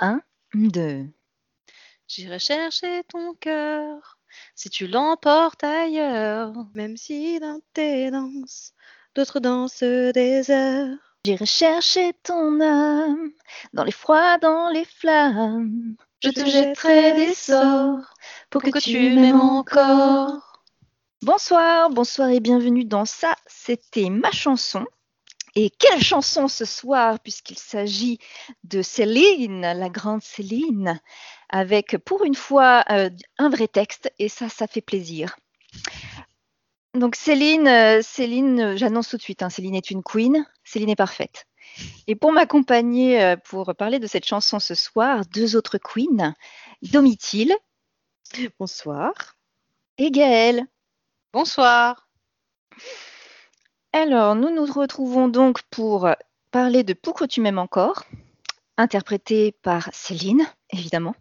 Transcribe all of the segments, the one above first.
Un, deux. J'irai chercher ton cœur si tu l'emportes ailleurs. Même si dans tes danses, d'autres dansent des heures. J'irai chercher ton âme dans les froids, dans les flammes. Je te jetterai des sorts pour que, tu m'aimes encore. Bonsoir, bonsoir et bienvenue dans ça. C'était ma chanson. Et quelle chanson ce soir, puisqu'il s'agit de Céline, la grande Céline, avec pour une fois euh, un vrai texte, et ça, ça fait plaisir. Donc Céline, euh, Céline, euh, j'annonce tout de suite, hein, Céline est une queen, Céline est parfaite. Et pour m'accompagner, euh, pour parler de cette chanson ce soir, deux autres queens, Domitille Bonsoir. et Gaëlle. Bonsoir. Alors, nous nous retrouvons donc pour parler de Pourquoi tu m'aimes encore, interprétée par Céline, évidemment.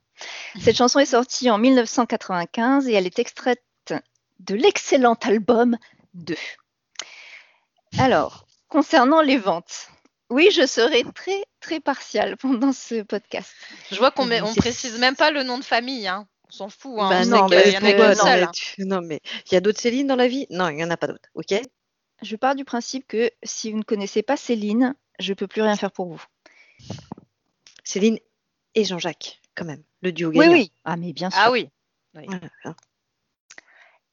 Cette chanson est sortie en 1995 et elle est extraite de l'excellent album 2. Alors, concernant les ventes, oui, je serai très très partiale pendant ce podcast. Je vois qu'on met- on C'est- précise même pas le nom de famille. Hein. On s'en fout. Hein. Bah non, mais y en a pourquoi qu'une non, seule. mais hein. tu- non, mais il y a d'autres Céline dans la vie? Non, il n'y en a pas d'autres, ok? Je pars du principe que si vous ne connaissez pas Céline, je peux plus rien faire pour vous. Céline et Jean-Jacques, quand même, le duo Oui, gagnant. oui. Ah, mais bien sûr. Ah oui. Voilà.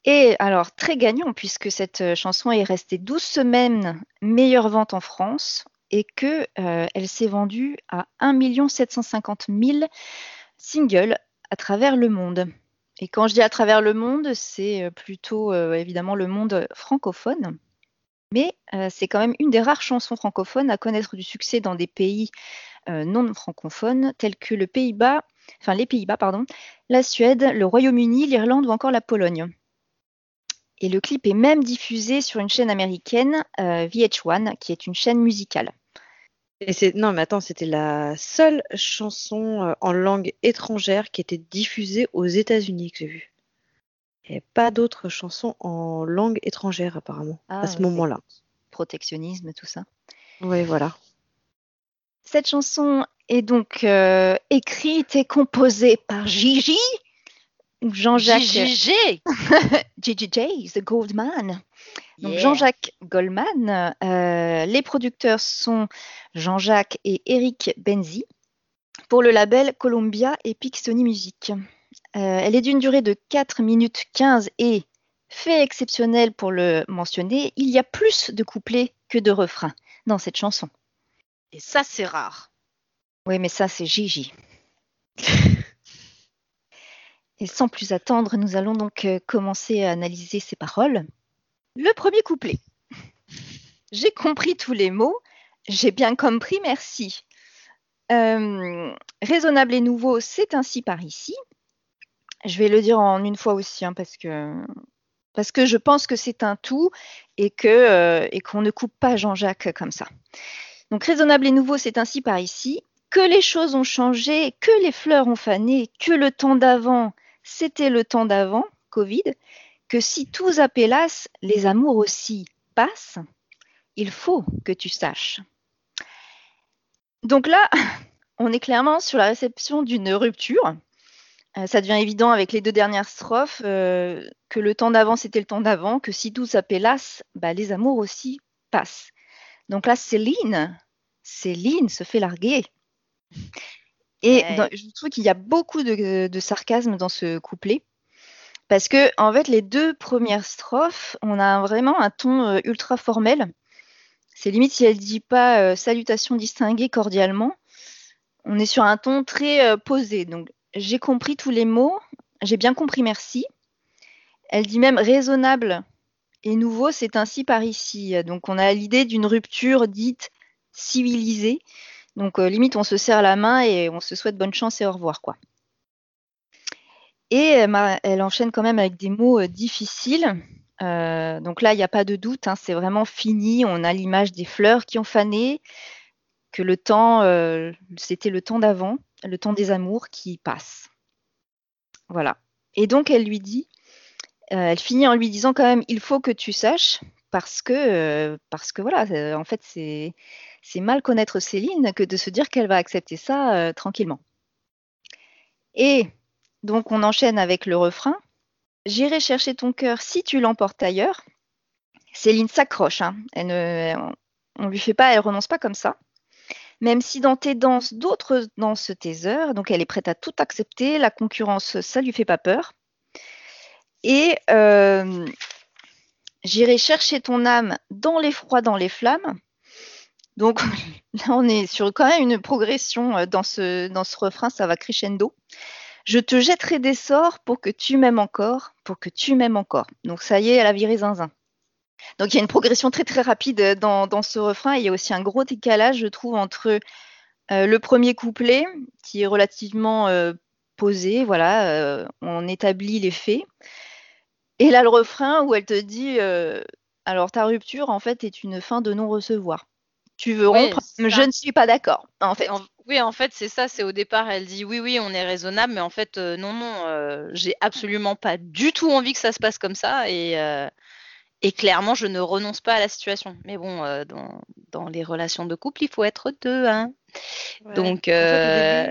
Et alors, très gagnant, puisque cette euh, chanson est restée 12 semaines meilleure vente en France et que euh, s'est vendue à 1 750 000 singles à travers le monde. Et quand je dis à travers le monde, c'est euh, plutôt euh, évidemment le monde francophone. Mais c'est quand même une des rares chansons francophones à connaître du succès dans des pays non francophones tels que les Pays-Bas, la Suède, le Royaume-Uni, l'Irlande ou encore la Pologne. Et le clip est même diffusé sur une chaîne américaine, euh, VH1, qui est une chaîne musicale. Et c'est non, mais attends, c'était la seule chanson euh, en langue étrangère qui était diffusée aux États-Unis que j'ai vue. Il n'y avait pas d'autres chansons en langue étrangère apparemment Ah, à ce moment-là. Protectionnisme, tout ça. Oui, voilà. Cette chanson est donc euh, écrite et composée par Gigi, Jean-Jacques The Goldman. Donc Yeah. Jean-Jacques Goldman. euh, les producteurs sont Jean-Jacques et Eric Benzi pour le label Columbia Epic Sony Music. Euh, elle est d'une durée de 4 minutes 15 et, fait exceptionnel pour le mentionner, il y a plus de couplets que de refrains dans cette chanson. Et ça, c'est rare. Oui, mais ça, c'est Gigi. Et sans plus attendre, nous allons donc euh, commencer à analyser ces paroles. Le premier couplet. J'ai compris tous les mots, j'ai bien compris, merci. Euh, raisonnable et nouveau, c'est ainsi par ici. Je vais le dire en une fois aussi, hein, parce que parce que je pense que c'est un tout et que euh, et qu'on ne coupe pas Jean-Jacques comme ça. Donc raisonnable et nouveau, c'est ainsi par ici que les choses ont changé, que les fleurs ont fané, que le temps d'avant, c'était le temps d'avant, Covid, que si tous appelassent, les amours aussi passent, il faut que tu saches. Donc là, on est clairement sur la réception d'une rupture. Euh, ça devient évident avec les deux dernières strophes euh, que le temps d'avant, c'était le temps d'avant, que si tous appelassent, bah, les amours aussi passent. Donc là, Céline, Céline se fait larguer. Et Ouais. dans- je trouve qu'il y a beaucoup de, de sarcasme dans ce couplet. Parce que, en fait, les deux premières strophes, on a vraiment un ton euh, ultra formel. C'est limite si elle dit pas euh, salutations distinguées cordialement. On est sur un ton très euh, posé. Donc, j'ai compris tous les mots. J'ai bien compris, merci. Elle dit même raisonnable et nouveau, c'est ainsi par ici. Donc, on a l'idée d'une rupture dite civilisée. Donc, euh, limite, on se serre la main et on se souhaite bonne chance et au revoir, quoi. Et elle, enchaîne quand même avec des mots euh, difficiles. Euh, donc là, il n'y a pas de doute, hein, c'est vraiment fini. On a l'image des fleurs qui ont fané, que le temps, c'était le temps d'avant. le temps des amours qui passe. Voilà. Et donc elle lui dit, elle finit en lui disant quand même, il faut que tu saches, parce que, parce que voilà, en fait c'est c'est mal connaître Céline que de se dire qu'elle va accepter ça euh, tranquillement. Et donc on enchaîne avec le refrain. J'irai chercher ton cœur si tu l'emportes ailleurs. Céline s'accroche, hein. Ne- on, lui fait pas, elle renonce pas comme ça. Même si dans tes danses, d'autres dansent tes heures, donc elle est prête à tout accepter. La concurrence, ça lui fait pas peur. Et euh, j'irai chercher ton âme dans les froids, dans les flammes. Donc là, on est sur quand même une progression euh, dans ce, refrain, ça va crescendo. Je te jetterai des sorts pour que tu m'aimes encore, pour que tu m'aimes encore. Donc ça y est, elle a viré zinzin. Donc il y a une progression très très rapide euh, dans, ce refrain. Il y a aussi un gros décalage, je trouve, entre euh, le premier couplet, qui est relativement posé, voilà, on établit les faits, et là le refrain où elle te dit, alors ta rupture en fait est une fin de non-recevoir. Tu veux rompre, je ne suis pas d'accord. En fait, En- oui, en fait, c'est ça. C'est au départ, elle dit oui, oui, on est raisonnable, mais en fait, euh, non, non, euh, j'ai absolument pas du tout envie que ça se passe comme ça. Et, euh, et clairement, je ne renonce pas à la situation. Mais bon, euh, dans, dans les relations de couple, il faut être deux. Hein. Ouais. Donc, euh,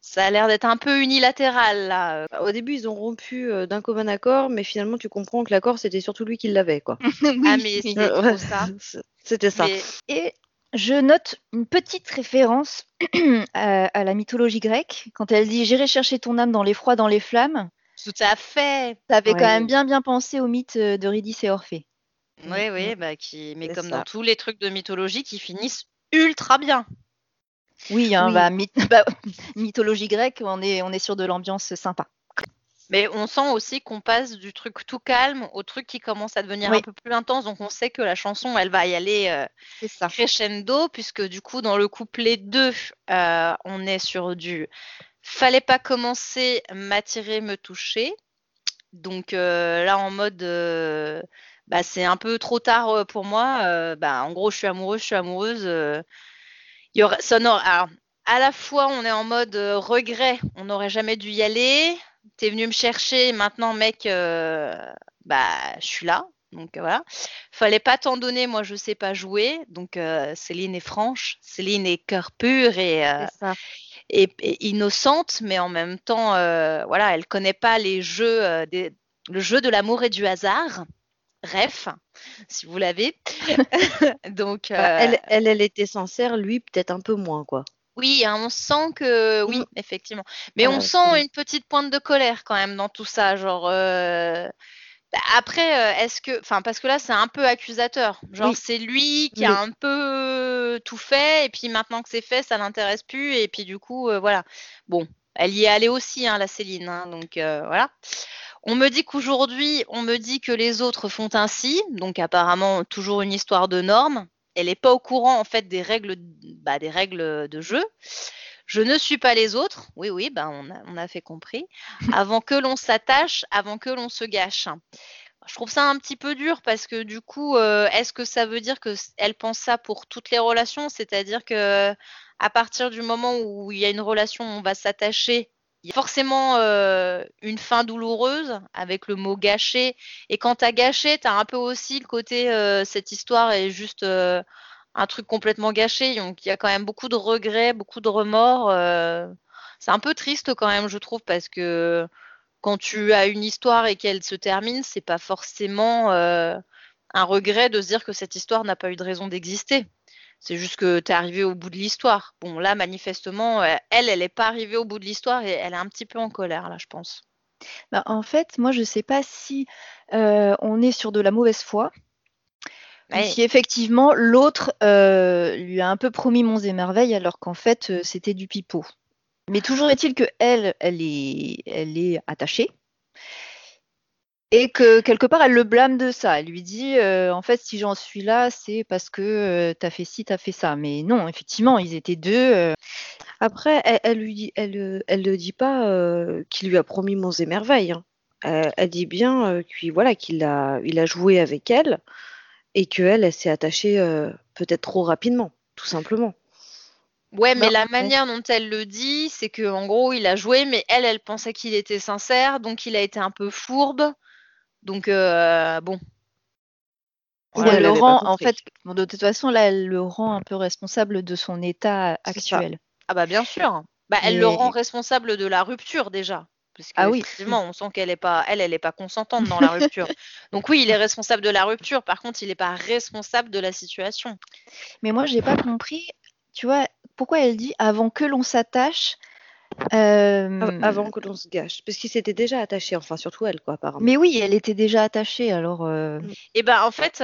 ça a l'air d'être un peu unilatéral là. Au début, ils ont rompu euh, d'un commun accord, mais finalement, tu comprends que l'accord, c'était surtout lui qui l'avait, quoi. Ah, oui, mais ouais, ça. C'était ça. Mais- Et je note une petite référence à, à la mythologie grecque quand elle dit J'irai chercher ton âme dans les froids, dans les flammes. tout à fait. Ça avait Ouais. quand même bien bien pensé au mythe euh, d'Eurydice et Orphée. Oui, Mm, oui, bah, qui, mais comme ça. dans tous les trucs de mythologie qui finissent ultra bien. Oui, hein, Oui. bah, myth- bah, mythologie grecque, on est, on est sur de l'ambiance sympa. Mais on sent aussi qu'on passe du truc tout calme au truc qui commence à devenir Oui. un peu plus intense. Donc on sait que la chanson, elle va y aller euh, ça. crescendo, puisque du coup, dans le couplet 2, euh, on est sur du Fallait pas commencer, m'attirer, me toucher. Donc euh, là, en mode, bah, c'est un peu trop tard pour moi. Bah, en gros, je suis amoureuse, je suis amoureuse. il y ça n'aurait- alors, à la fois, on est en mode regret, on n'aurait jamais dû y aller. T'es venu me chercher, maintenant, mec, euh, bah, je suis là. Donc euh, voilà. Fallait pas t'en donner, moi, je sais pas jouer. Donc euh, Céline est franche, Céline est cœur pur et, euh, innocente, mais en même temps, voilà, elle connaît pas les jeux, des, le jeu de l'amour et du hasard. Ref, si vous l'avez. Donc, euh, elle, elle, elle était sincère, lui, peut-être un peu moins, quoi. Oui, hein, on sent que oui, effectivement. Mais Voilà, on sent une petite pointe de colère quand même dans tout ça, genre. euh, bah, Après, euh, est-ce que, enfin, parce que là, c'est un peu accusateur. Genre, Oui. c'est lui qui Oui. a un peu tout fait, et puis maintenant que c'est fait, ça l'intéresse plus, et puis du coup, euh, voilà. Bon, elle y est allée aussi, hein, la Céline. hein, donc euh, voilà. On me dit qu'aujourd'hui, on me dit que les autres font ainsi, donc apparemment toujours une histoire de normes. Elle n'est pas au courant en fait des règles, bah, des règles de jeu. Je ne suis pas les autres. Oui, oui, bah, on, a, on a fait compris. Avant que l'on s'attache, avant que l'on se gâche. Je trouve ça un petit peu dur parce que du coup, euh, est-ce que ça veut dire que s- elle pense ça pour toutes les relations? C'est-à-dire que à partir du moment où il y a une relation, on va s'attacher. Il y a forcément euh, une fin douloureuse avec le mot gâché. Et quand tu as gâché, tu as un peu aussi le côté euh, cette histoire est juste euh, un truc complètement gâché. Donc il y a quand même beaucoup de regrets, beaucoup de remords. c'est un peu triste quand même, je trouve, parce que quand tu as une histoire et qu'elle se termine, c'est pas forcément un regret de se dire que cette histoire n'a pas eu de raison d'exister. C'est juste que tu es arrivé au bout de l'histoire. Bon, là, manifestement, euh, elle, elle n'est pas arrivée au bout de l'histoire et elle est un petit peu en colère, là, je pense. Bah, en fait, moi, je ne sais pas si euh, on est sur de la mauvaise foi, ou Ouais. si effectivement l'autre euh, lui a un peu promis monts et merveilles alors qu'en fait euh, c'était du pipeau. Mais toujours est-il que elle, elle est, elle est attachée et que quelque part elle le blâme de ça. Elle lui dit euh, en fait si j'en suis là c'est parce que euh, t'as fait ci, t'as fait ça. Mais non, effectivement ils étaient deux. euh, Après, elle, elle lui dit, elle, elle ne dit pas euh, qu'il lui a promis monts et merveilles. hein. Euh, elle dit bien euh, qu'il voilà, qu'il a, il a joué avec elle et qu'elle, elle s'est attachée euh, peut-être trop rapidement, tout simplement. Ouais, mais la ouais. manière dont elle le dit, c'est que en gros, il a joué, mais elle, elle pensait qu'il était sincère, donc il a été un peu fourbe. Donc euh, bon. Ouais, elle le rend, en fait, bon, de toute façon, là, elle le rend un peu responsable de son état ça. actuel. Ah bah bien sûr. Bah elle le rend responsable de la rupture déjà. Parce que Ah oui. effectivement, on sent qu'elle est pas, elle, elle est pas consentante dans la rupture. Donc oui, il est responsable de la rupture. Par contre, il n'est pas responsable de la situation. Mais moi, j'ai pas compris, tu vois, pourquoi elle dit avant que l'on s'attache. Euh, Av- Avant que l'on se gâche. Parce qu'ils s'étaient déjà attachés, enfin surtout elle, quoi, apparemment. Mais oui, elle était déjà attachée, alors. euh, Et ben en fait,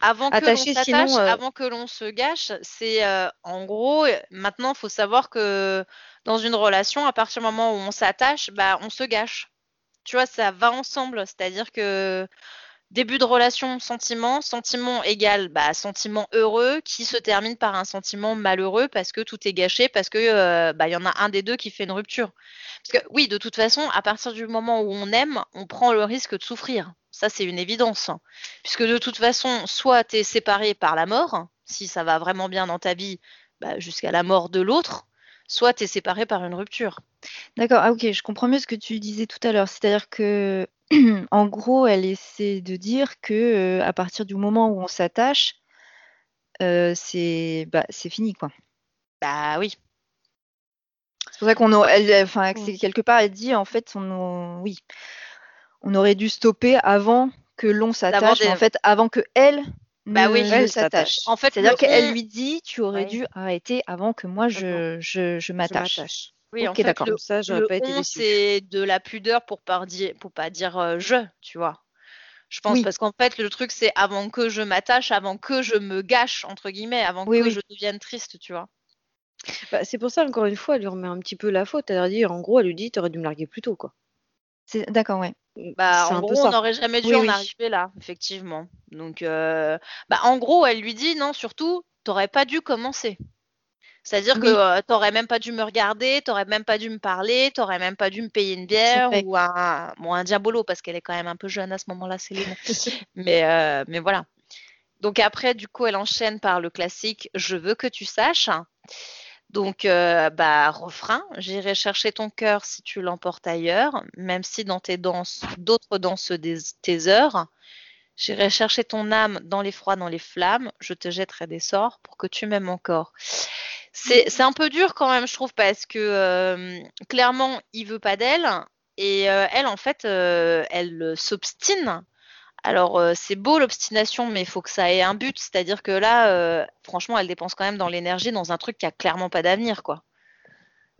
avant que l'on Attaché, s'attache, euh, avant que l'on se gâche, c'est euh, en gros, euh, maintenant, il faut savoir que dans une relation, à partir du moment où on s'attache, bah, on se gâche. Tu vois, ça va ensemble. C'est-à-dire que début de relation, sentiment, sentiment égal bah, sentiment heureux qui se termine par un sentiment malheureux parce que tout est gâché, parce que euh, bah, y en a un des deux qui fait une rupture. Parce que oui, de toute façon, à partir du moment où on aime, on prend le risque de souffrir. Ça, c'est une évidence. Puisque de toute façon, soit tu es séparé par la mort, si ça va vraiment bien dans ta vie, bah, jusqu'à la mort de l'autre, soit tu es séparé par une rupture. D'accord, ah ok, je comprends mieux ce que tu disais tout à l'heure. C'est-à-dire que, en gros, elle essaie de dire que euh, à partir du moment où on s'attache, euh, c'est bah, c'est fini, quoi. Bah oui. C'est pour ça qu'on enfin, Mm. c'est quelque part, elle dit en fait, on, a- oui, on aurait dû stopper avant que l'on s'attache, des- en fait, avant que elle Bah ne, oui. Elle s'attache. En fait, C'est-à-dire le qu'elle lui dit, tu aurais Ouais. dû arrêter avant que moi je, je, je Je m'attache. Oui, en fait, le, Comme ça, j'aurais le pas été on, déçue. c'est de la pudeur pour pas dire, pour pas dire euh, je, tu vois. Je pense Oui. parce qu'en fait, le truc, c'est avant que je m'attache, avant que je me gâche, entre guillemets, avant Oui, que oui. je devienne triste, tu vois. Bah, c'est pour ça, encore une fois, elle lui remet un petit peu la faute. Elle dit, en gros, elle lui dit, t'aurais dû me larguer plus tôt, quoi. C'est- D'accord, ouais. Bah, c'est en gros, on n'aurait jamais dû Oui, en oui. arriver là, effectivement. Donc, euh, bah, en gros, elle lui dit, non, surtout, t'aurais pas dû commencer. C'est-à-dire que euh, t'aurais même pas dû me regarder, t'aurais même pas dû me parler, t'aurais même pas dû me payer une bière ou un, bon, un diabolo parce qu'elle est quand même un peu jeune à ce moment-là, Céline. mais, euh, mais voilà. Donc après, du coup, elle enchaîne par le classique Je veux que tu saches. Donc, euh, bah, refrain, j'irai chercher ton cœur si tu l'emportes ailleurs, même si dans tes danses, d'autres dansent des, tes heures. J'irai chercher ton âme dans les froids, dans les flammes, je te jetterai des sorts pour que tu m'aimes encore. C'est un peu dur quand même, je trouve, parce que euh, clairement, il veut pas d'elle, et euh, elle, en fait, euh, elle s'obstine. Alors, c'est beau l'obstination, mais il faut que ça ait un but. C'est-à-dire que là, franchement, elle dépense quand même dans l'énergie dans un truc qui a clairement pas d'avenir, quoi.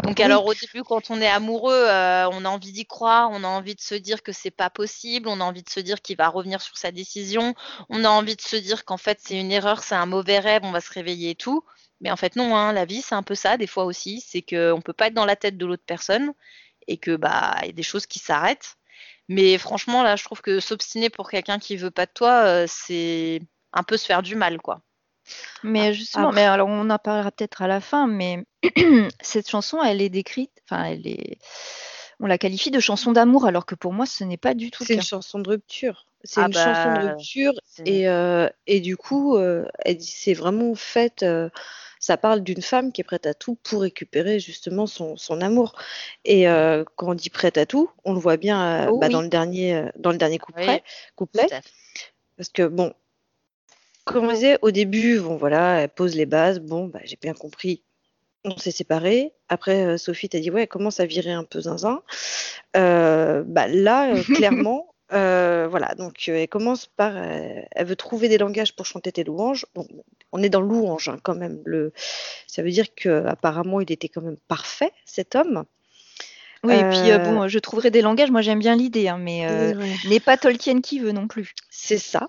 Donc, Oui. alors au début, quand on est amoureux, euh, on a envie d'y croire, on a envie de se dire que c'est pas possible, on a envie de se dire qu'il va revenir sur sa décision, on a envie de se dire qu'en fait c'est une erreur, c'est un mauvais rêve, on va se réveiller et tout. Mais en fait non, hein, la vie c'est un peu ça des fois aussi, c'est qu'on peut pas être dans la tête de l'autre personne et que bah il y a des choses qui s'arrêtent. Mais franchement là, je trouve que s'obstiner pour quelqu'un qui veut pas de toi, euh, c'est un peu se faire du mal quoi. Mais justement, mais alors on en parlera peut-être à la fin, mais cette chanson, elle est décrite, enfin, elle est, on la qualifie de chanson d'amour, alors que pour moi, ce n'est pas du tout C'est une chanson de rupture. C'est Ah une chanson de bah, rupture c'est- et, euh, et du coup, euh, elle dit c'est vraiment fait. euh, ça parle d'une femme qui est prête à tout pour récupérer justement son, son amour. Et quand on dit prête à tout, on le voit bien Oh bah, oui. dans le dernier dans le dernier couplet. Oui, couplet parce que bon, comme on disait au début, bon voilà, elle pose les bases. Bon, bah, j'ai bien compris. On s'est séparés. Après, Sophie t'a dit ouais, elle commence à virer un peu zinzin. Euh, bah là, euh, clairement, euh, voilà. Donc, euh, elle commence par, euh, elle veut trouver des langages pour chanter tes louanges. Bon, on est dans louange hein, quand même. Le, ça veut dire que apparemment, il était quand même parfait cet homme. Oui, et puis bon, je trouverai des langages, moi j'aime bien l'idée, hein, mais Ouais. n'est pas Tolkien qui veut non plus. C'est ça.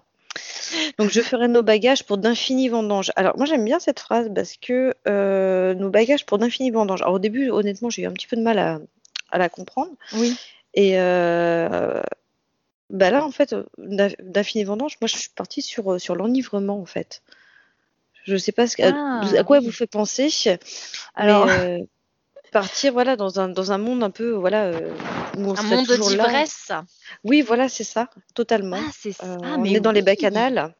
Donc je ferai nos bagages pour d'infinis vendanges. Alors moi j'aime bien cette phrase parce que nos bagages pour d'infinis vendanges. Alors au début honnêtement j'ai eu un petit peu de mal à, à la comprendre. Oui. Et euh, bah là en fait d'in- d'infinis vendanges, moi je suis partie sur, euh, sur l'enivrement en fait. Je sais pas ce que- Ah, à quoi elle oui. vous fait penser. Alors, mais, euh, partir voilà dans un, dans un monde un peu voilà euh, où on Un monde d'ivresse. Oui voilà c'est ça totalement. ah, c'est Euh, ah, on mais est dans les bacchanales.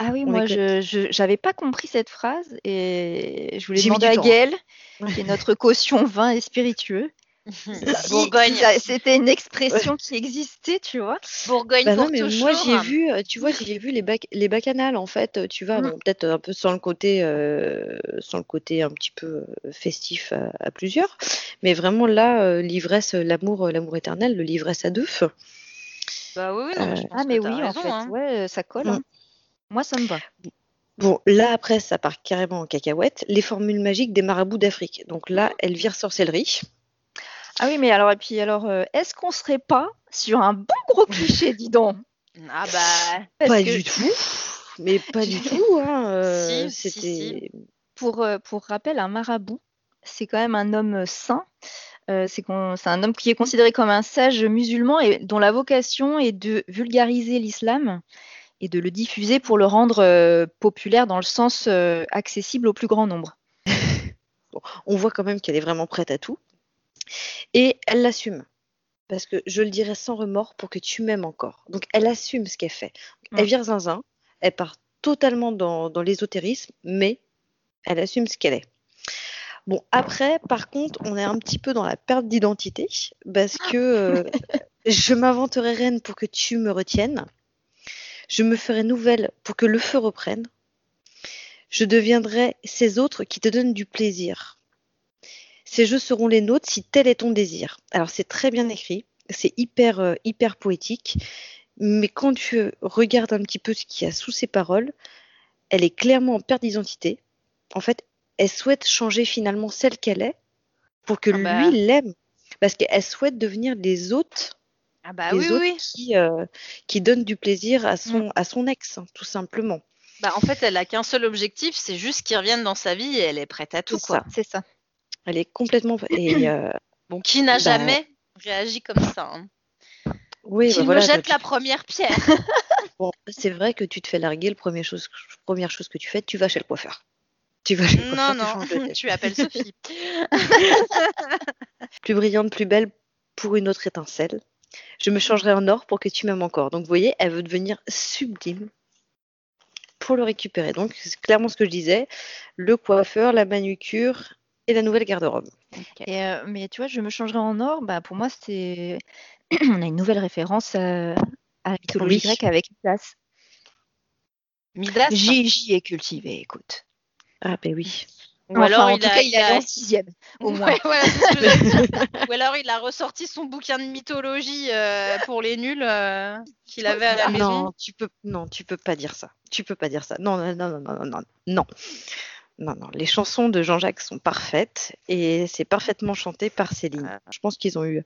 Ah oui, On moi, je j'avais pas compris cette phrase et je voulais demander à. Gaëlle, qui est notre caution vin et spiritueux, Bourgogne. c'était une expression qui existait, tu vois. Bourgogne Bah pour non, mais toujours. moi j'y ai vu, euh, tu vois, j'y ai vu les, bac les bacchanales en fait, euh, tu vois, Mm. bon, peut-être un peu sans le côté, euh, sans le côté un petit peu euh, festif à, à plusieurs, mais vraiment là, euh, l'ivresse, l'amour, euh, l'amour éternel, le l'ivresse à deux. Bah oui, non, mais je Euh, pense Ah, mais que oui, en fait, hein. ouais, ça colle. Mm. hein. Moi, ça me va. Bon, là après, ça part carrément en cacahuète, les formules magiques des marabouts d'Afrique. Donc là, elle vire sorcellerie. Ah oui, mais alors, et puis, alors, euh, est-ce qu'on serait pas sur un bon gros cliché, dis donc? Ah bah, Parce Pas que du tout, mais pas du tout. Hein, euh, Si, si, C'était. Pour, euh, pour rappel, un marabout, c'est quand même un homme saint. Euh, c'est qu'on- c'est un homme qui est considéré comme un sage musulman et dont la vocation est de vulgariser l'islam et de le diffuser pour le rendre euh, populaire dans le sens euh, accessible au plus grand nombre. on voit quand même qu'elle est vraiment prête à tout. Et elle l'assume. Parce que je le dirais sans remords pour que tu m'aimes encore. Donc elle assume ce qu'elle fait. Elle Mm. vire zinzin, elle part totalement dans, dans l'ésotérisme, mais elle assume ce qu'elle est. Bon, après, par contre, on est un petit peu dans la perte d'identité, parce que euh, je m'inventerai reine pour que tu me retiennes. Je me ferai nouvelle pour que le feu reprenne. Je deviendrai ces autres qui te donnent du plaisir. Ces jeux seront les nôtres si tel est ton désir. Alors c'est très bien écrit, c'est hyper euh, hyper poétique, mais quand tu regardes un petit peu ce qu'il y a sous ces paroles, elle est clairement en perte d'identité. En fait, elle souhaite changer finalement celle qu'elle est pour que Ah bah. lui l'aime, parce qu'elle souhaite devenir les autres, ah bah les oui, autres oui. qui euh, qui donnent du plaisir à son à son ex, hein, tout simplement. Bah en fait, elle a qu'un seul objectif, c'est juste qu'il revienne dans sa vie et elle est prête à tout, C'est ça. Elle est complètement et euh, Bon, qui n'a Bah, jamais réagi comme ça hein oui, Qui bah me voilà, jette la première pierre Bon, c'est vrai que tu te fais larguer, le premier chose, première chose que tu fais, tu vas chez le coiffeur. Tu vas chez le Non, coiffeur, tu non, tête. tu appelles Sophie. Plus brillante, plus belle pour une autre étincelle. Je me changerai en or pour que tu m'aimes encore. Donc, vous voyez, elle veut devenir sublime pour le récupérer. Donc, c'est clairement ce que je disais. Le coiffeur, la manucure et la nouvelle garde-robe. Et, euh, mais tu vois, je me changerai en or. Bah, pour moi, c'est. On a une nouvelle référence euh, à la mythologie Oui. grecque avec Midas. Midas? J'y j'y ai cultivé, écoute. Ah, ben oui. Ou Enfin, alors en il tout a, cas, il il est a- en sixième, au moins. Ouais. Ou alors il a ressorti son bouquin de mythologie euh, pour les nuls euh, qu'il avait à la maison. Non, tu peux, non, tu peux pas dire ça. Tu peux pas dire ça. Non, non, non, non, non, non, non. Non, les chansons de Jean-Jacques sont parfaites et c'est parfaitement chanté par Céline. Je pense qu'ils ont eu.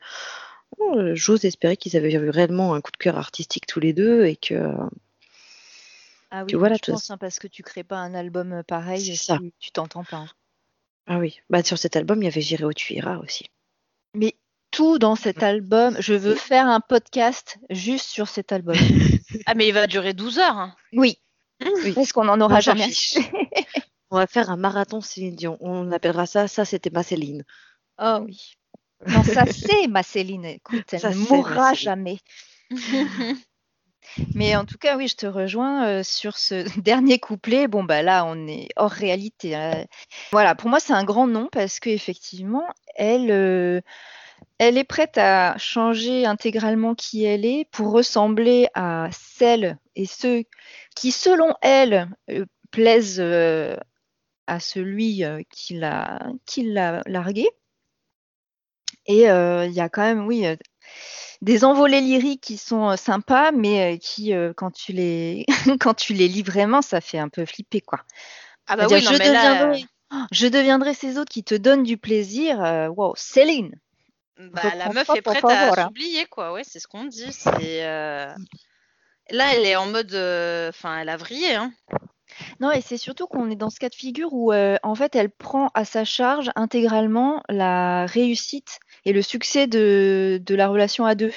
oh, J'ose espérer qu'ils avaient eu réellement un coup de cœur artistique tous les deux et que. Ah oui, Tu vois, là, je pense, hein, parce que tu crées pas un album euh, pareil C'est si ça. tu t'entends pas. Ah oui, bah sur cet album, il y avait J'irai où tu iras aussi. Mais tout dans cet album, je veux faire un podcast juste sur cet album. Ah mais il va durer 12 heures. hein. oui, Oui. parce qu'on n'en aura jamais. On va faire un marathon Céline Dion. On appellera ça, ça c'était ma Céline. Oh oui. Non, ça c'est ma Céline. Écoute, elle Ça, ne mourra jamais. Mais en tout cas, oui, je te rejoins euh, sur ce dernier couplet. Bon, bah là, on est hors réalité. hein. Voilà, pour moi, c'est un grand nom parce qu'effectivement, elle, euh, elle est prête à changer intégralement qui elle est pour ressembler à celles et ceux qui, selon elle, euh, plaisent à celui euh, qui l'a qui l'a largué. Et euh, il y a quand même, oui, euh, des envolées lyriques qui sont sympas, mais qui, quand, tu les... quand tu les lis vraiment, ça fait un peu flipper, quoi. Ah bah oui, non je, mais là, deviendrai, Oh, je deviendrai ces autres qui te donnent du plaisir. wow, Céline bah, la meuf est prête à s'oublier quoi. Ouais, c'est ce qu'on dit. Euh, là, elle est en mode, enfin, elle a vrillé. Hein. Non, et c'est surtout qu'on est dans ce cas de figure où, euh, en fait, elle prend à sa charge intégralement la réussite et le succès de, la relation à deux.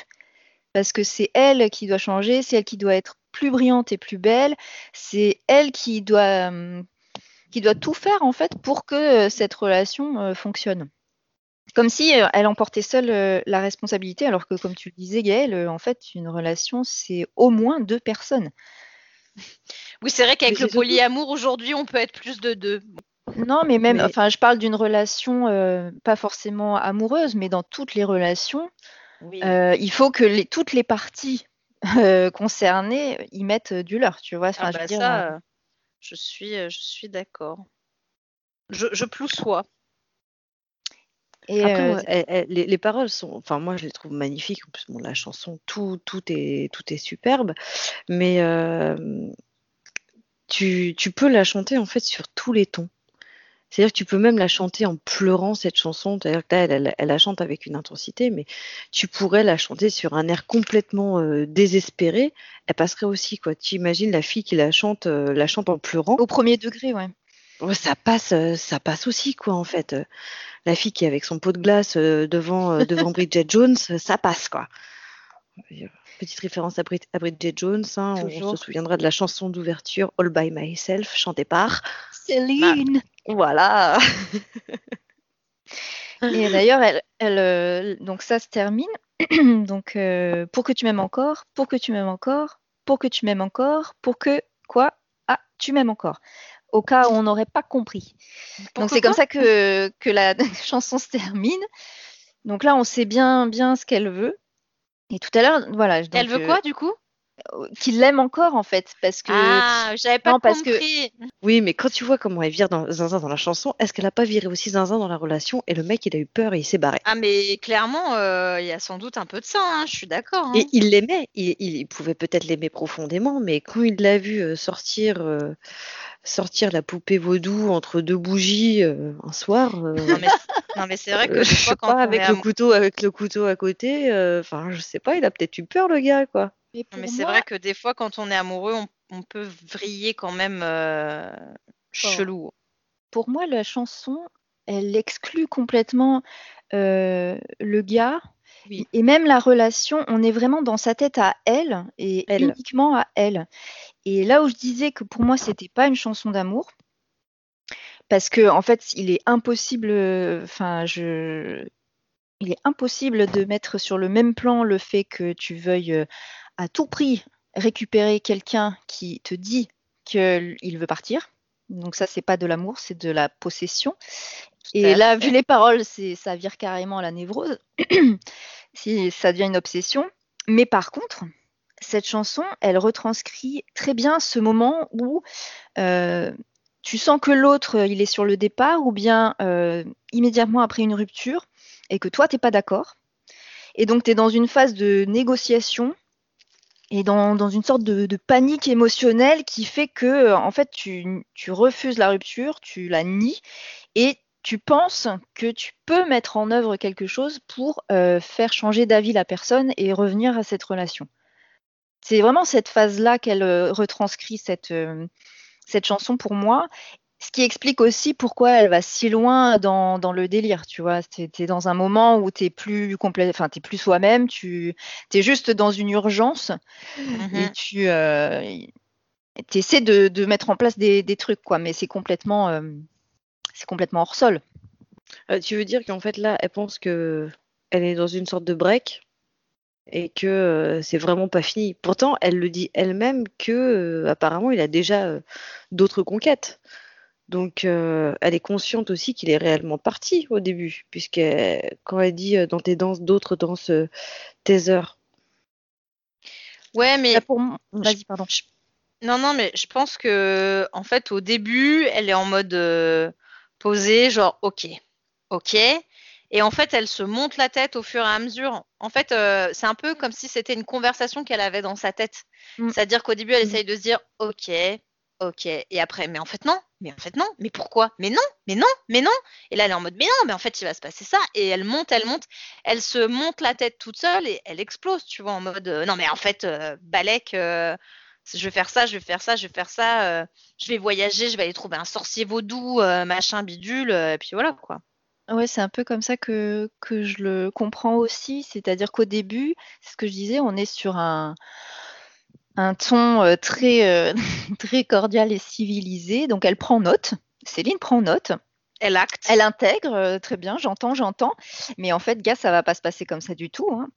Parce que c'est elle qui doit changer, c'est elle qui doit être plus brillante et plus belle, c'est elle qui doit, doit tout faire, en fait, pour que euh, cette relation euh, fonctionne. Comme si euh, elle emportait seule euh, la responsabilité, alors que, comme tu le disais, Gaëlle, euh, en fait, une relation, c'est au moins deux personnes. Oui, c'est vrai qu'avec le polyamour aujourd'hui, on peut être plus de deux. Non, mais même, Mais- enfin, je parle d'une relation euh, pas forcément amoureuse, mais dans toutes les relations, Oui. euh, il faut que les, toutes les parties euh, concernées y mettent du leur, tu vois. Enfin, Ah je veux dire, ça, je suis, je suis d'accord. Je, je. Et, Après, euh, moi, elle- elle- les, les paroles sont, enfin, moi, je les trouve magnifiques. En plus, bon, la chanson, tout, tout est, tout est superbe. Mais euh, tu, tu peux la chanter en fait sur tous les tons. C'est-à-dire que tu peux même la chanter en pleurant cette chanson. C'est-à-dire que là, elle, elle- elle la chante avec une intensité, mais tu pourrais la chanter sur un air complètement euh, désespéré. Elle passerait aussi, quoi. Tu imagines la fille qui la chante, la chante en pleurant. au premier degré, ouais. Ouais, ça passe, euh, ça passe aussi, quoi, en fait. Euh, La fille qui est avec son pot de glace euh, devant, euh, devant Bridget Jones, euh, ça passe, quoi. Euh, Petite référence à, Brid- à Bridget Jones, hein, on Toujours. se souviendra de la chanson d'ouverture All by Myself, chantée par. Céline. Voilà. Et d'ailleurs, elle, elle, euh, donc ça se termine. donc, euh, pour que tu m'aimes encore, pour que tu m'aimes encore, pour que tu m'aimes encore, pour que quoi? Ah, tu m'aimes encore. Au cas où on n'aurait pas compris. donc c'est comme ça que, que la chanson se termine. Donc là, on sait bien, bien ce qu'elle veut. Et tout à l'heure, voilà. donc, Elle veut euh, quoi du coup? Qu'il l'aime encore en fait, parce que Ah, j'avais pas non, parce que- compris. Oui, mais quand tu vois comment elle vire dans, Zinzin dans la chanson, est-ce qu'elle a pas viré aussi Zinzin dans la relation et le mec il a eu peur et il s'est barré? Ah, mais clairement, euh, il y a sans doute un peu de ça, hein, je suis d'accord. hein. Et il l'aimait, il, il pouvait peut-être l'aimer profondément, mais quand il l'a vu euh, sortir, euh, sortir la poupée vaudou entre deux bougies euh, un soir, euh, Non, mais, non, mais c'est vrai que euh, je sais quand pas, on avec le couteau, avec le couteau à côté, euh, enfin, je sais pas, il a peut-être eu peur le gars, quoi. Mais mais c'est moi, vrai que des fois, quand on est amoureux, on, on peut vriller quand même euh, chelou. pour moi, la chanson, elle exclut complètement euh, le gars Oui. et même la relation. On est vraiment dans sa tête à elle et Elle. uniquement à elle. Et là où je disais que pour moi, c'était pas une chanson d'amour, parce que en fait, il est impossible. Enfin, je. Il est impossible de mettre sur le même plan le fait que tu veuilles euh, à tout prix récupérer quelqu'un qui te dit qu'il veut partir. Donc ça, c'est pas de l'amour, c'est de la possession. Et là, vu les paroles, c'est ça vire carrément à la névrose. si ça devient une obsession. Mais par contre, cette chanson, elle retranscrit très bien ce moment où euh, tu sens que l'autre, il est sur le départ, ou bien euh, immédiatement après une rupture, et que toi, t'es pas d'accord. Et donc, tu es dans une phase de négociation et dans, une sorte de, panique émotionnelle qui fait que, euh, en fait, tu, refuses la rupture, tu la nies, et tu penses que tu peux mettre en œuvre quelque chose pour euh, faire changer d'avis la personne et revenir à cette relation. C'est vraiment cette phase-là qu'elle euh, retranscrit cette, cette chanson pour moi. Ce qui explique aussi pourquoi elle va si loin dans, dans le délire, tu vois. Tu es, dans un moment où tu plus complet, enfin, tu plus soi-même, tu es juste dans une urgence et tu euh, essaies de, de, mettre en place des, des trucs, quoi. Mais c'est complètement, euh, c'est complètement hors sol. Euh, tu veux dire qu'en fait là, elle pense que elle est dans une sorte de break et que euh, c'est vraiment pas fini. Pourtant, elle le dit elle-même que euh, apparemment il a déjà euh, d'autres conquêtes. Donc, euh, elle est consciente aussi qu'il est réellement parti au début, puisque quand elle dit euh, dans tes danses, d'autres dansent euh, tes heures. Ouais, mais Là, pour moi, vas-y, pardon. je- non, non, mais je pense que en fait, au début, elle est en mode euh, posée, genre ok, ok. Et en fait, elle se monte la tête au fur et à mesure. En fait, euh, c'est un peu comme si c'était une conversation qu'elle avait dans sa tête. Mm. C'est-à-dire qu'au début, elle Mm. essaye de se dire ok, ok. Et après, mais en fait, non, mais en fait, non, mais pourquoi? Mais non, mais non, mais non. Et là, elle est en mode mais non, mais en fait, il va se passer ça. Et elle monte, elle monte, elle se monte la tête toute seule et elle explose, tu vois, en mode euh, non, mais en fait, euh, Balek. euh, je vais faire ça, je vais faire ça, je vais faire ça, euh, je vais voyager, je vais aller trouver un sorcier vaudou, machin bidule, et puis voilà quoi. Ouais, c'est un peu comme ça que, que je le comprends aussi. C'est-à-dire qu'au début, c'est ce que je disais, on est sur un, un ton euh, très, euh, très cordial et civilisé. Donc elle prend note. Céline prend note. Elle acte. Elle intègre, euh, très bien, j'entends, j'entends. Mais en fait, gars, ça va pas se passer comme ça du tout. hein.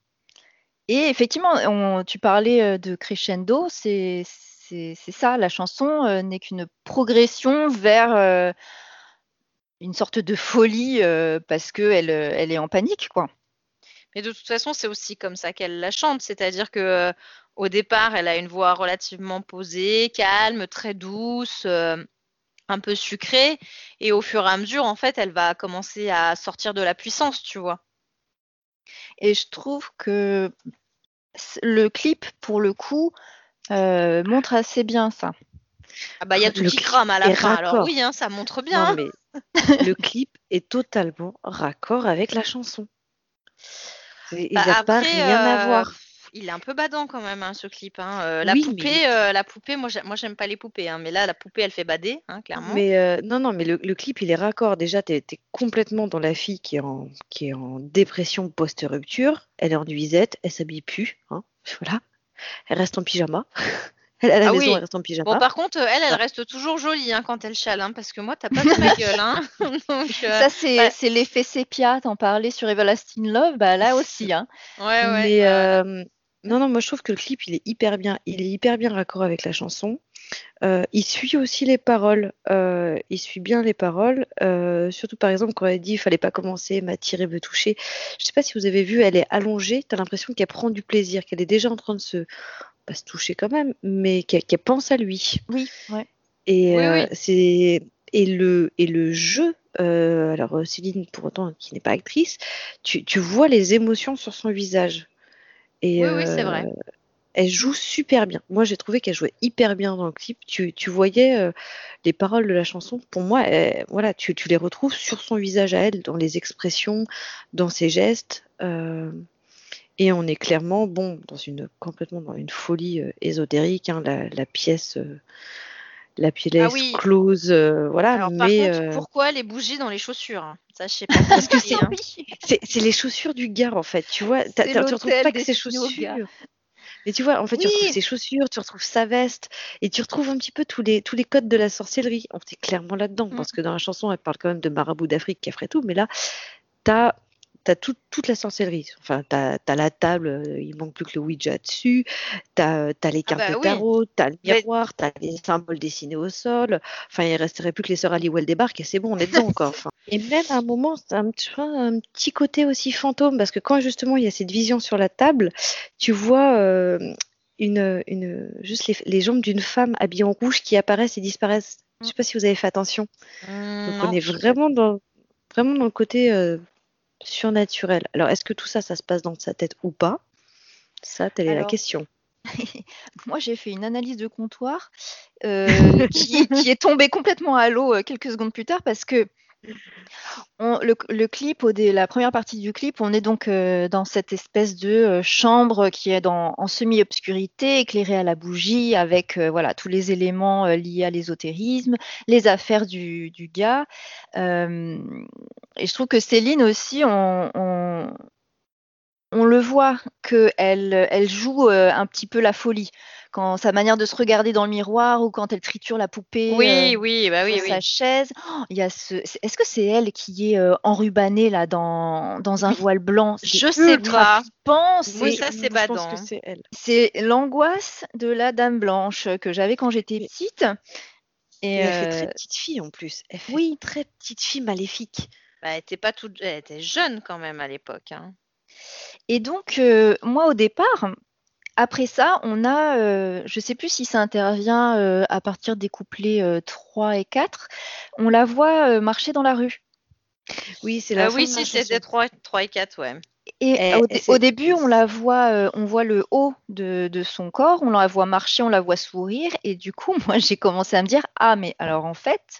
Et effectivement, on- tu parlais de crescendo, c'est c'est ça, la chanson euh, n'est qu'une progression vers euh, une sorte de folie euh, parce qu'elle elle est en panique, quoi. Mais de toute façon, c'est aussi comme ça qu'elle la chante, c'est-à-dire que au départ, elle a une voix relativement posée, calme, très douce, un peu sucrée, et au fur et à mesure, en fait, elle va commencer à sortir de la puissance, tu vois. Et je trouve que le clip, pour le coup, euh, montre assez bien ça. Ah bah il y a tout qui crame à la fin, alors oui, hein, ça montre bien. mais le clip est totalement raccord avec la chanson. Il n'y a pas rien à euh, voir. Il est un peu badant quand même, hein, ce clip. Hein. Euh, la poupée, la poupée, moi, j'aime pas les poupées, mais là, la poupée, elle fait bader, clairement. Mais non, non, mais le, clip, il est raccord. Déjà, tu es, complètement dans la fille qui est en, qui est en dépression post-rupture. Elle est en nuisette, elle s'habille plus, voilà elle reste en pyjama. Elle, à la ah maison, elle reste en pyjama. Bon, par contre, elle, elle reste toujours jolie hein, quand elle chale, hein, parce que moi, t'as pas de ma gueule. Hein. ça, c'est l'effet sépia. T'en parlais sur Everlasting Love, bah là aussi. Hein. Ouais, ouais. Mais, euh, non, non, moi, je trouve que le clip, il est hyper bien. Il est hyper bien raccord avec la chanson. Euh, il suit aussi les paroles. Euh, il suit bien les paroles. Euh, surtout par exemple quand elle dit il fallait pas commencer, m'attirer, me toucher. Je sais pas si vous avez vu, elle est allongée. Tu as l'impression qu'elle prend du plaisir, qu'elle est déjà en train de se pas se toucher quand même, mais qu'elle pense à lui. Oui, ouais. Et c'est et le et le jeu. alors Céline, pour autant qui n'est pas actrice, tu, tu, vois les émotions sur son visage. Et, oui, oui c'est vrai elle joue super bien. Moi, j'ai trouvé qu'elle jouait hyper bien dans le clip. Tu, voyais euh, les paroles de la chanson. Pour moi, voilà, tu, les retrouves sur son visage à elle, dans les expressions, dans ses gestes. Euh, et on est clairement, bon, dans une complètement dans une folie euh, ésotérique. Hein, la, pièce, la pièce ah close, voilà. mais pourquoi les bougies dans les chaussures Ça, je sais pas. Parce que hein. c'est les chaussures du gars, en fait. Tu vois, tu retrouves pas que ses chaussures. Mais tu vois, en fait, tu retrouves ses chaussures, tu retrouves sa veste, et tu retrouves un petit peu tous les, tous les codes de la sorcellerie. On est clairement là-dedans, mmh. parce que dans la chanson, elle parle quand même de marabout d'Afrique qui ferait tout, mais là, tu as tu as toute la sorcellerie. Enfin, tu as, la table, euh, il manque plus que le Ouija dessus, tu as, les ah cartes bah de tarot, tu as le miroir, tu as les symboles dessinés au sol. Enfin, il resterait plus que les sœurs Halliwell débarquent et c'est bon, on est dedans encore. Et même à un moment, c'est un, un, petit côté aussi fantôme parce que quand justement il y a cette vision sur la table, tu vois. Euh, une, une, juste les, jambes d'une femme habillée en rouge qui apparaissent et disparaissent. Je sais pas si vous avez fait attention. Mmh, Donc on est vraiment dans, vraiment dans le côté euh, surnaturel. Alors, est-ce que tout ça, ça se passe dans sa tête ou pas? Ça, telle est la question. Moi, j'ai fait une analyse de comptoir euh, qui, est tombée complètement à l'eau euh, quelques secondes plus tard parce que le, clip, la première partie du clip, on est donc euh, dans cette espèce de euh, chambre qui est en semi-obscurité, éclairée à la bougie, avec euh, voilà tous les éléments liés à l'ésotérisme, les affaires du, gars. et je trouve que Céline aussi, on, on le voit qu'elle elle joue un petit peu la folie quand sa manière de se regarder dans le miroir ou quand elle triture la poupée oui, euh, oui, bah oui, sur sa chaise. Oh, il y a ce... Est-ce que c'est elle qui est euh, enrubannée là dans, dans un voile blanc? Je sais pas. Oui, ça c'est badant. Je pense que c'est elle. C'est l'angoisse de la Dame Blanche que j'avais quand j'étais petite. Et, elle fait très euh, petite fille en plus. Elle fait oui. très petite fille maléfique. Bah, elle était pas toute, elle était jeune quand même à l'époque. Hein. Et donc, moi, au départ, après ça, on a, euh, je ne sais plus si ça intervient euh, à partir des couplets 3 euh, et 4, on la voit marcher dans la rue. Oui, c'est la Oui, si, c'était 3, 3 et 4, ouais. Et, au, début, on la voit, on voit le haut de, son corps, on la voit marcher, on la voit sourire, et du coup, moi, j'ai commencé à me dire, ah, mais alors en fait,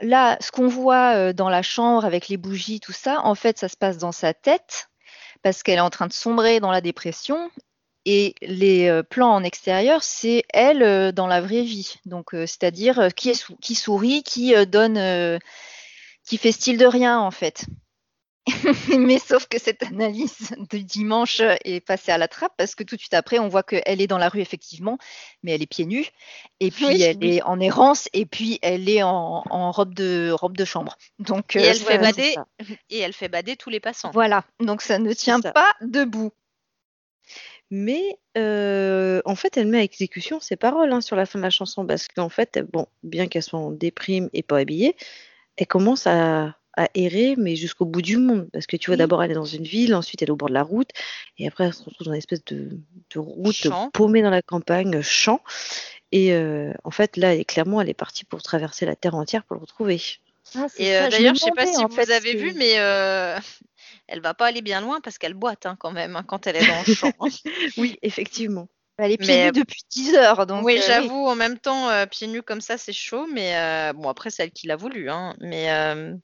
là, ce qu'on voit dans la chambre avec les bougies, tout ça, en fait, ça se passe dans sa tête parce qu'elle est en train de sombrer dans la dépression et les euh, plans en extérieur, c'est elle euh, dans la vraie vie. Donc, euh, c'est-à-dire qui, qui sourit, qui donne, qui fait style de rien en fait. mais sauf que cette analyse de dimanche est passée à la trappe parce que tout de suite après, on voit qu'elle est dans la rue effectivement, mais elle est pieds nus, et puis elle est en errance, et puis elle est en, robe de robe de chambre. Donc et elle fait bader et elle fait bader tous les passants. Voilà, donc ça ne tient pas debout. Mais euh, en fait, elle met à exécution ses paroles hein, sur la fin de la chanson parce qu'en fait, bon, bien qu'elle soit en déprime et pas habillée, elle commence à, à errer, mais jusqu'au bout du monde. Parce que tu vois, Oui. d'abord, elle est dans une ville, ensuite, elle est au bord de la route, et après, elle se retrouve dans une espèce de, de route Champ. paumée dans la campagne, champ. Et euh, en fait, là, elle est- clairement, elle est partie pour traverser la terre entière pour le retrouver. Ah, Et euh, d'ailleurs, je sais pas si vous fait, avez vu, mais euh, elle va pas aller bien loin parce qu'elle boite hein, quand même hein, quand elle est dans le champ. hein. Oui, effectivement. Elle est pieds nus depuis 10 heures, donc oui, euh, j'avoue, en même temps, euh, pieds nus comme ça, c'est chaud, mais euh, bon, après, c'est elle qui l'a voulu, hein, mais euh,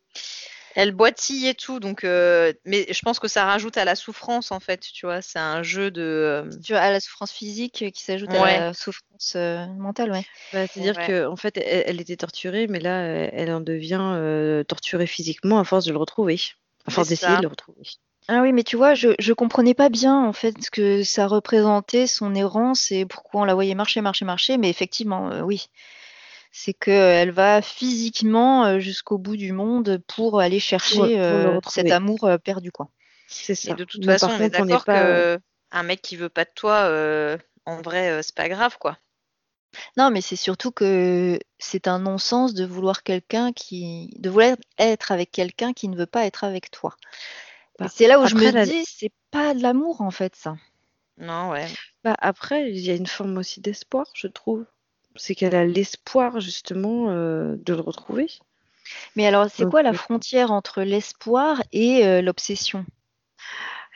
elle boitille et tout, donc, euh, mais je pense que ça rajoute à la souffrance, en fait, tu vois, c'est un jeu de. euh, Tu vois, à la souffrance physique euh, qui s'ajoute Ouais. à la souffrance euh, mentale, ouais. Bah, C'est-à-dire Ouais. qu'en fait, elle, elle était torturée, mais là, euh, elle en devient euh, torturée physiquement à force de le retrouver. À force d'essayer de le retrouver. Ah oui, mais tu vois, je, je comprenais pas bien en fait ce que ça représentait son errance et pourquoi on la voyait marcher, marcher, marcher, mais effectivement, euh, oui. C'est qu'elle va physiquement euh, jusqu'au bout du monde pour aller chercher pour le euh, retrouver. cet amour euh, perdu, quoi. C'est Et ça. de toute Mais façon, par on est contre, on n'est d'accord pas. que un mec qui veut pas de toi, euh, en vrai, euh, c'est pas grave, quoi. Non, mais c'est surtout que c'est un non-sens de vouloir quelqu'un qui, de vouloir être avec quelqu'un qui ne veut pas être avec toi. Bah, c'est là où je me la- dis, c'est pas de l'amour en fait, ça. Non, ouais. Bah, après, il y a une forme aussi d'espoir, je trouve. C'est qu'elle a l'espoir, justement, euh, de le retrouver. Mais alors, c'est quoi la frontière entre l'espoir et euh, l'obsession?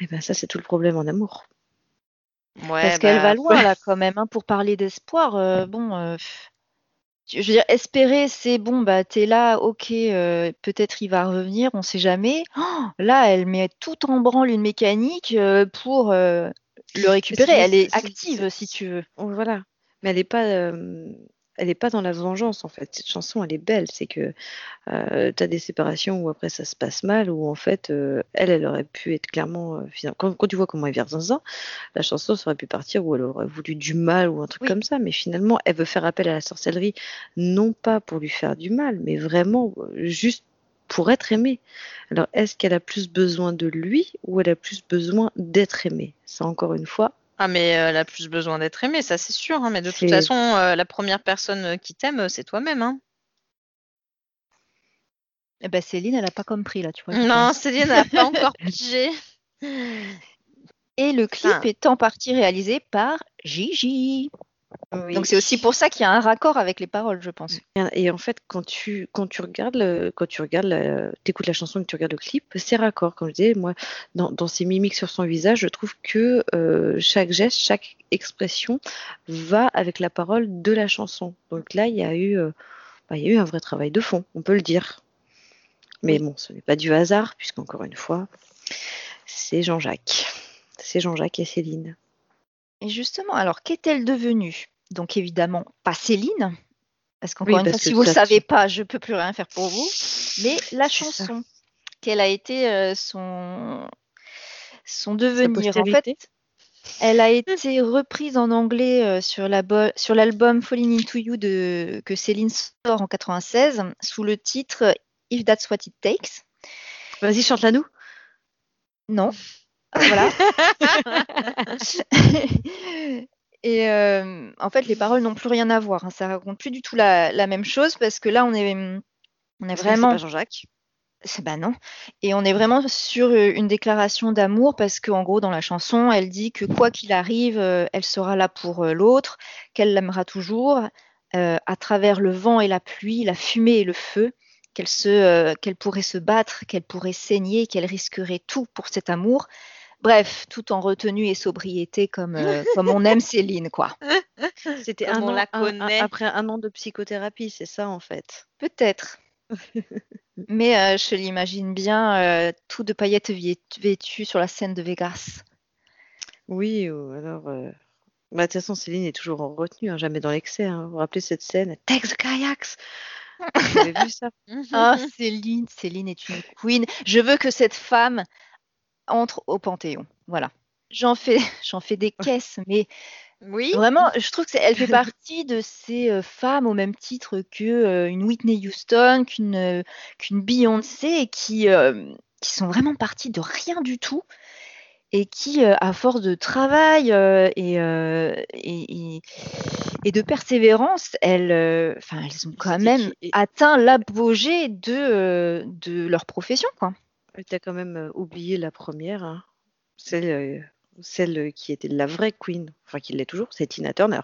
Et ben ça, c'est tout le problème en amour. Ouais, Parce qu'elle bah, va loin là quand même, hein, pour parler d'espoir. euh, bon, euh, je veux dire, espérer, c'est bon, bah t'es là, ok, euh, peut-être il va revenir, on sait jamais. Oh, là, elle met tout en branle une mécanique euh, pour euh, le récupérer. Elle est active, si tu veux. Voilà. Mais elle n'est pas, euh, elle est pas dans la vengeance, en fait. Cette chanson, elle est belle. C'est que euh, tu as des séparations où après ça se passe mal, où en fait, euh, elle, elle aurait pu être clairement. euh, quand, quand tu vois comment elle vire zinzin, la chanson ça aurait pu partir où elle aurait voulu du mal ou un truc Oui. comme ça. Mais finalement, elle veut faire appel à la sorcellerie, non pas pour lui faire du mal, mais vraiment juste pour être aimée. Alors, est-ce qu'elle a plus besoin de lui ou elle a plus besoin d'être aimée? Ça, encore une fois, Ah, mais euh, elle a plus besoin d'être aimée, ça c'est sûr. hein, mais de toute façon, euh, la première personne euh, qui t'aime, c'est toi-même. Hein. Eh ben, Céline, elle a pas compris là, tu vois. Non, Céline n'a pas encore pigé. Et le clip Enfin. est en partie réalisé par Gigi. Oui. Donc c'est aussi pour ça qu'il y a un raccord avec les paroles, je pense. Et en fait, quand tu, quand tu regardes, le, quand tu regardes, la- t'écoutes la chanson et que tu regardes le clip, c'est raccord. Comme je disais, moi, dans, dans ses mimiques sur son visage, je trouve que euh, chaque geste, chaque expression va avec la parole de la chanson. Donc là, il y a eu, euh, bah, il y a eu un vrai travail de fond, on peut le dire. Mais bon, ce n'est pas du hasard, puisqu'encore une fois, c'est Jean-Jacques. C'est Jean-Jacques et Céline. Et justement, alors qu'est-elle devenue? Donc évidemment pas Céline, parce qu'encore Oui, une fois, si vous ne savez pas, je peux plus rien faire pour vous. Mais la chanson, quelle a été euh, son son devenir. En fait, elle a été reprise en anglais euh, sur l'album Falling Into You de que Céline sort en 96 sous le titre If That's What It Takes. Vas-y, chante-la nous. Non. Voilà. Et euh, en fait, les paroles n'ont plus rien à voir. hein. Ça raconte plus du tout la, la même chose parce que là, on est, on est vraiment. C'est pas Jean-Jacques. C'est bah non. Et on est vraiment sur euh, une déclaration d'amour parce qu'en gros, dans la chanson, elle dit que quoi qu'il arrive, euh, elle sera là pour l'autre, qu'elle l'aimera toujours, euh, à travers le vent et la pluie, la fumée et le feu, euh, qu'elle pourrait se battre, qu'elle pourrait saigner, qu'elle risquerait tout pour cet amour. Bref, tout en retenue et sobriété comme, euh, comme on aime Céline, quoi. C'était Comme un on an, la un- un- connaît. après un an de psychothérapie, c'est ça en fait. Peut-être. Mais euh, je l'imagine bien, euh, tout de paillettes vêtues sur la scène de Vegas. Oui, ou alors. euh, Bah, de toute façon, Céline est toujours en retenue, hein, jamais dans l'excès. hein. Vous vous rappelez cette scène? Take the kayaks Vous avez vu ça? Ah, Céline, Céline est une queen. Je veux que cette femme entre au Panthéon. Voilà. J'en fais, j'en fais des caisses, mais Oui. vraiment, je trouve que c'est- elle fait partie de ces euh, femmes au même titre que euh, une Whitney Houston, qu'une euh, qu'une Beyoncé, qui euh, qui sont vraiment parties de rien du tout et qui, à force de travail et, et, et- de persévérance, elles, enfin, elles ont quand même atteint l'apogée de, de leur profession, quoi. Tu as quand même euh, oublié la première, hein. celle, euh, celle qui était la vraie queen, enfin qui l'est toujours, c'est Tina Turner.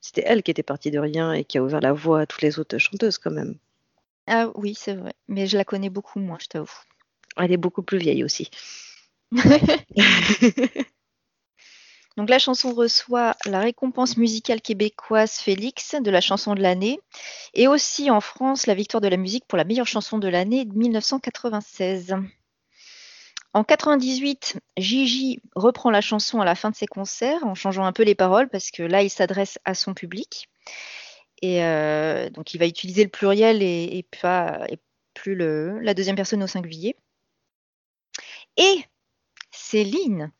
C'était elle qui était partie de rien et qui a ouvert la voie à toutes les autres chanteuses quand même. Ah oui, c'est vrai, mais je la connais beaucoup moins, je t'avoue. Elle est beaucoup plus vieille aussi. Donc la chanson reçoit la récompense musicale québécoise Félix de la chanson de l'année et aussi en France la victoire de la musique pour la meilleure chanson de l'année de 1996. En 98, Gigi reprend la chanson à la fin de ses concerts en changeant un peu les paroles parce que là il s'adresse à son public et euh, donc il va utiliser le pluriel et, et pas et plus le, la deuxième personne au singulier. Et Céline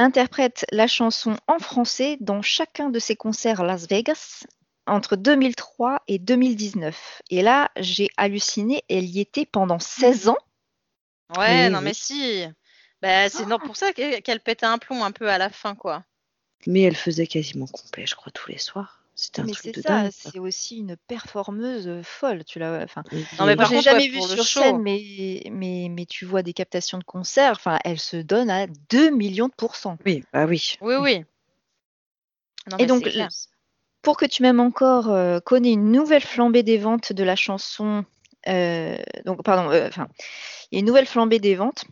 interprète la chanson en français dans chacun de ses concerts à Las Vegas entre 2003 et 2019. Et là, j'ai halluciné, elle y était pendant 16 ans. Ouais, non mais si. Bah, c'est non, pour ça qu'elle qu'elle pétait un plomb un peu à la fin, quoi. Mais elle faisait quasiment complet, je crois, tous les soirs. C'était un Mais truc c'est de ça, dingue. ça. c'est aussi une performeuse euh, folle. Tu l'as, enfin, Non, mais contre, jamais le sur scène, mais, mais, mais tu vois des captations de concerts. Enfin, elle se donne à 2 millions de pourcents. oui, bah oui. Oui, oui. Non, Et donc, c'est. Pour que tu m'aimes encore, euh, connaît une nouvelle flambée des ventes de la chanson. euh, donc, pardon, euh, enfin, il y a une nouvelle flambée des ventes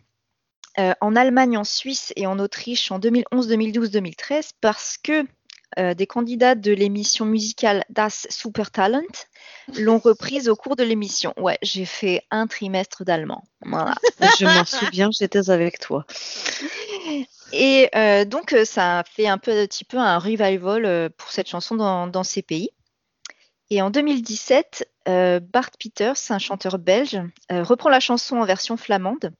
euh, en Allemagne, en Suisse et en Autriche en 2011, 2012, 2013 parce que euh, des candidats de l'émission musicale Das Supertalent l'ont reprise au cours de l'émission. Ouais, j'ai fait un trimestre d'allemand. Voilà. Je m'en souviens, j'étais avec toi. Et euh, donc, euh, ça a fait un peu- petit peu un revival pour cette chanson dans, dans ces pays. Et en 2017, euh, Bart Peters, un chanteur belge, euh, reprend la chanson en version flamande.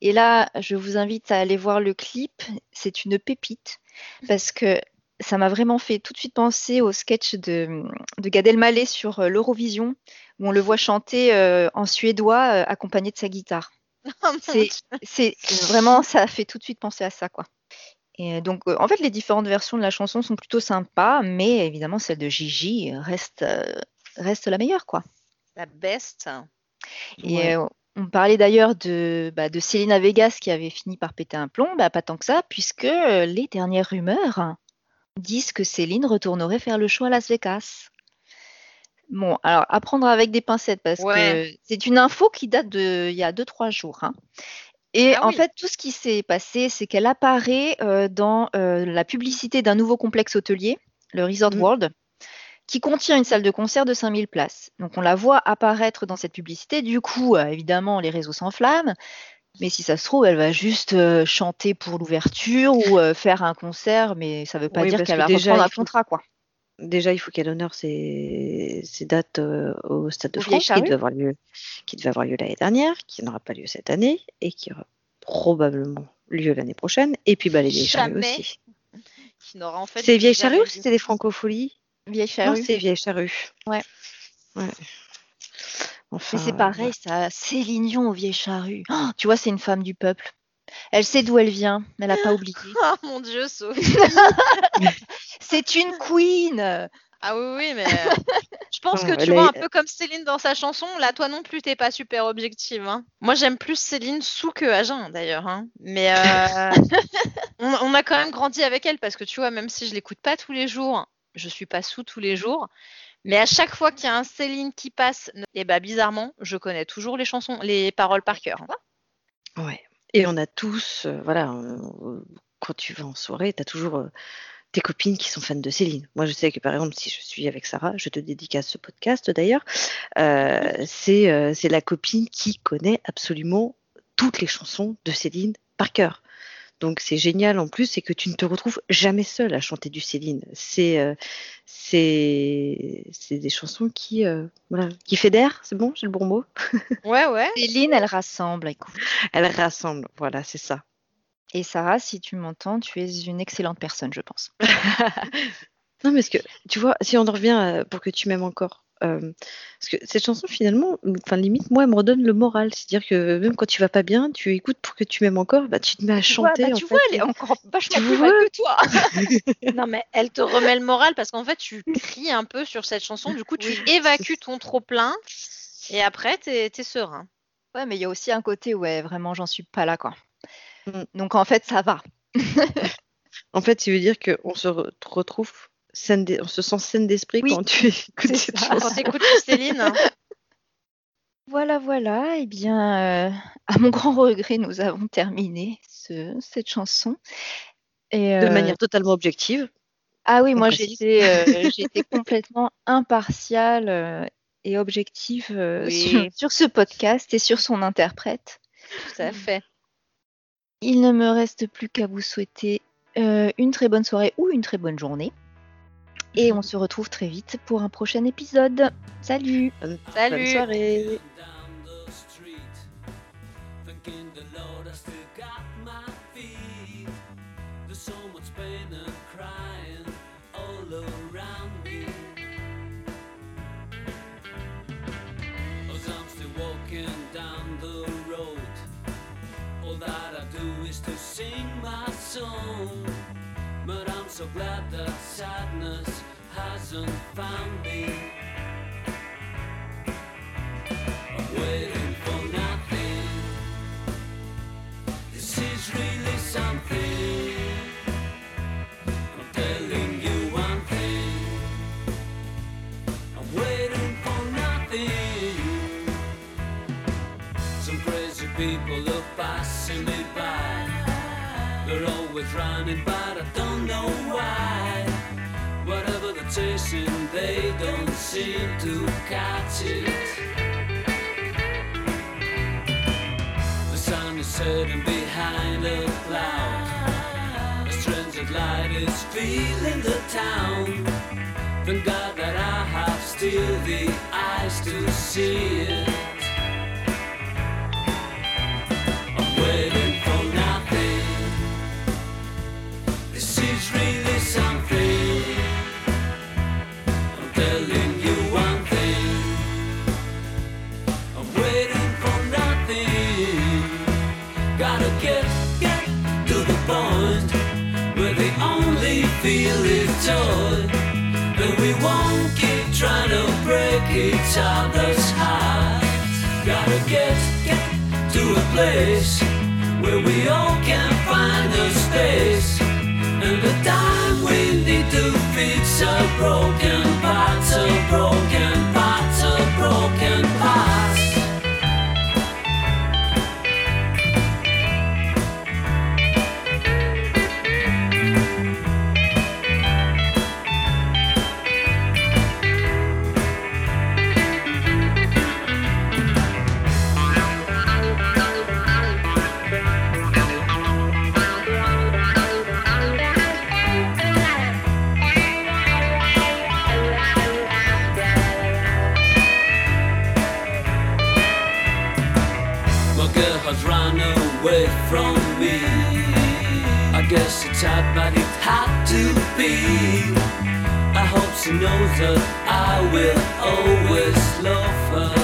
Et là, je vous invite à aller voir le clip. C'est une pépite parce que ça m'a vraiment fait tout de suite penser au sketch de, de Gad Elmaleh sur euh, l'Eurovision où on le voit chanter euh, en suédois euh, accompagné de sa guitare. Oh, C'est vraiment, ça fait tout de suite penser à ça, quoi. Et donc, euh, en fait, les différentes versions de la chanson sont plutôt sympas, mais évidemment, celle de Gigi reste, reste la meilleure, quoi. La best. Et Ouais. on parlait d'ailleurs de, bah, de Selena Vegas qui avait fini par péter un plomb, bah, pas tant que ça, puisque les dernières rumeurs disent que Céline retournerait faire le show à Las Vegas. Bon, alors à prendre avec des pincettes parce Ouais. que c'est une info qui date de il y a 2-3 jours. hein. Et Ah en oui. fait, tout ce qui s'est passé, c'est qu'elle apparaît euh, dans euh, la publicité d'un nouveau complexe hôtelier, le Resort Mhm. World, qui contient une salle de concert de 5000 places. Donc on la voit apparaître dans cette publicité. Du coup, euh, évidemment, les réseaux s'enflamment. Mais si ça se trouve, elle va juste euh, chanter pour l'ouverture ou euh, faire un concert, mais ça ne veut pas Oui, dire qu'elle que va déjà, reprendre un faut- contrat, quoi. Déjà, il faut qu'elle honore ses, ses dates euh, au Stade de Au Vieilles France, qui Charrues. devait avoir lieu, qui devait avoir lieu l'année dernière, qui n'aura pas lieu cette année et qui aura probablement lieu l'année prochaine. Et puis, bah, les Vieilles Charrues aussi. Qui n'aura en fait. C'est Vieilles Charrues ou c'était des Francopholies? Vieille Non, charrue. c'est Vieilles Charrues. Ouais. Ouais. Enfin, Mais c'est pareil, ça. Céline Dion aux vieilles charrues. Oh, tu vois, c'est une femme du peuple. Elle sait d'où elle vient, mais elle n'a pas oublié. Ah mon dieu, Sophie. C'est une queen Ah oui, oui, mais je pense que tu vois, un peu comme Céline dans sa chanson, là, toi non plus, t'es pas super objective. hein. Moi, j'aime plus Céline sous que à jeun, d'ailleurs. hein. Mais euh, on, on a quand même grandi avec elle parce que tu vois, même si je l'écoute pas tous les jours, je suis pas sous tous les jours. Mais à chaque fois qu'il y a un Céline qui passe, et bah bizarrement, je connais toujours les chansons, les paroles par cœur. hein. Ouais. Et on a tous, euh, voilà, euh, quand tu vas en soirée, tu as toujours euh, tes copines qui sont fans de Céline. Moi, je sais que par exemple, si je suis avec Sarah, je te dédicace ce podcast d'ailleurs, c'est la copine qui connaît absolument toutes les chansons de Céline par cœur. Donc c'est génial en plus, c'est que tu ne te retrouves jamais seule à chanter du Céline. C'est euh, c'est c'est des chansons qui euh, voilà, qui fédèrent, c'est bon, j'ai le bon mot? Ouais, ouais. Céline, elle rassemble, écoute. Elles rassemblent, voilà, c'est ça. Et Sarah, si tu m'entends, tu es une excellente personne, je pense. Non, mais parce que, tu vois, si on en revient euh, pour que tu m'aimes encore, euh, parce que cette chanson, finalement, enfin, limite, moi, elle me redonne le moral. C'est-à-dire que même quand tu vas pas bien, tu écoutes pour que tu m'aimes encore, bah, tu te mets à chanter. bah, en tu fait. vois, elle est encore vachement plus que toi. Non, mais elle te remet le moral parce qu'en fait, tu cries un peu sur cette chanson. Du coup, tu Oui, évacues ton trop-plein et après, t'es es serein. Ouais, mais il y a aussi un côté, ouais, vraiment, j'en suis pas là, quoi. Mm. Donc, en fait, ça va. En fait, ça veut dire qu'on se re- retrouve on se sent saine d'esprit Oui, quand tu écoutes cette. Quand Céline, hein. Voilà, voilà. Eh bien, euh, à mon grand regret, nous avons terminé ce- cette chanson. Et, De euh, manière totalement objective. ah oui, moi, j'étais euh, complètement impartiale euh, et objective sur, ce podcast et sur son interprète. tout à fait. Il ne me reste plus qu'à vous souhaiter euh, une très bonne soirée ou une très bonne journée. Et on se retrouve très vite pour un prochain épisode. Salut Bonne, Salut. bonne soirée. down the street, thinking the Lord I still got my feet. There's so much pain and crying all around me. As I'm still walking down the road, all that I do is to sing my song. So glad that sadness hasn't found me. I'm waiting for nothing. This is really something. I'm telling you one thing. I'm waiting for nothing. Some crazy people are passing me by. They're always running, but I don't know. They're they don't seem to catch it. The sun is setting behind a cloud. A strange light is filling the town. Thank God that I have still the eyes to see it. Each other's hearts. Gotta get, get to a place where we all can find a space. And the time we need to fix our broken parts, our broken from me. I guess it's hard, but it had to be. I hope she knows that I will always love her, love her.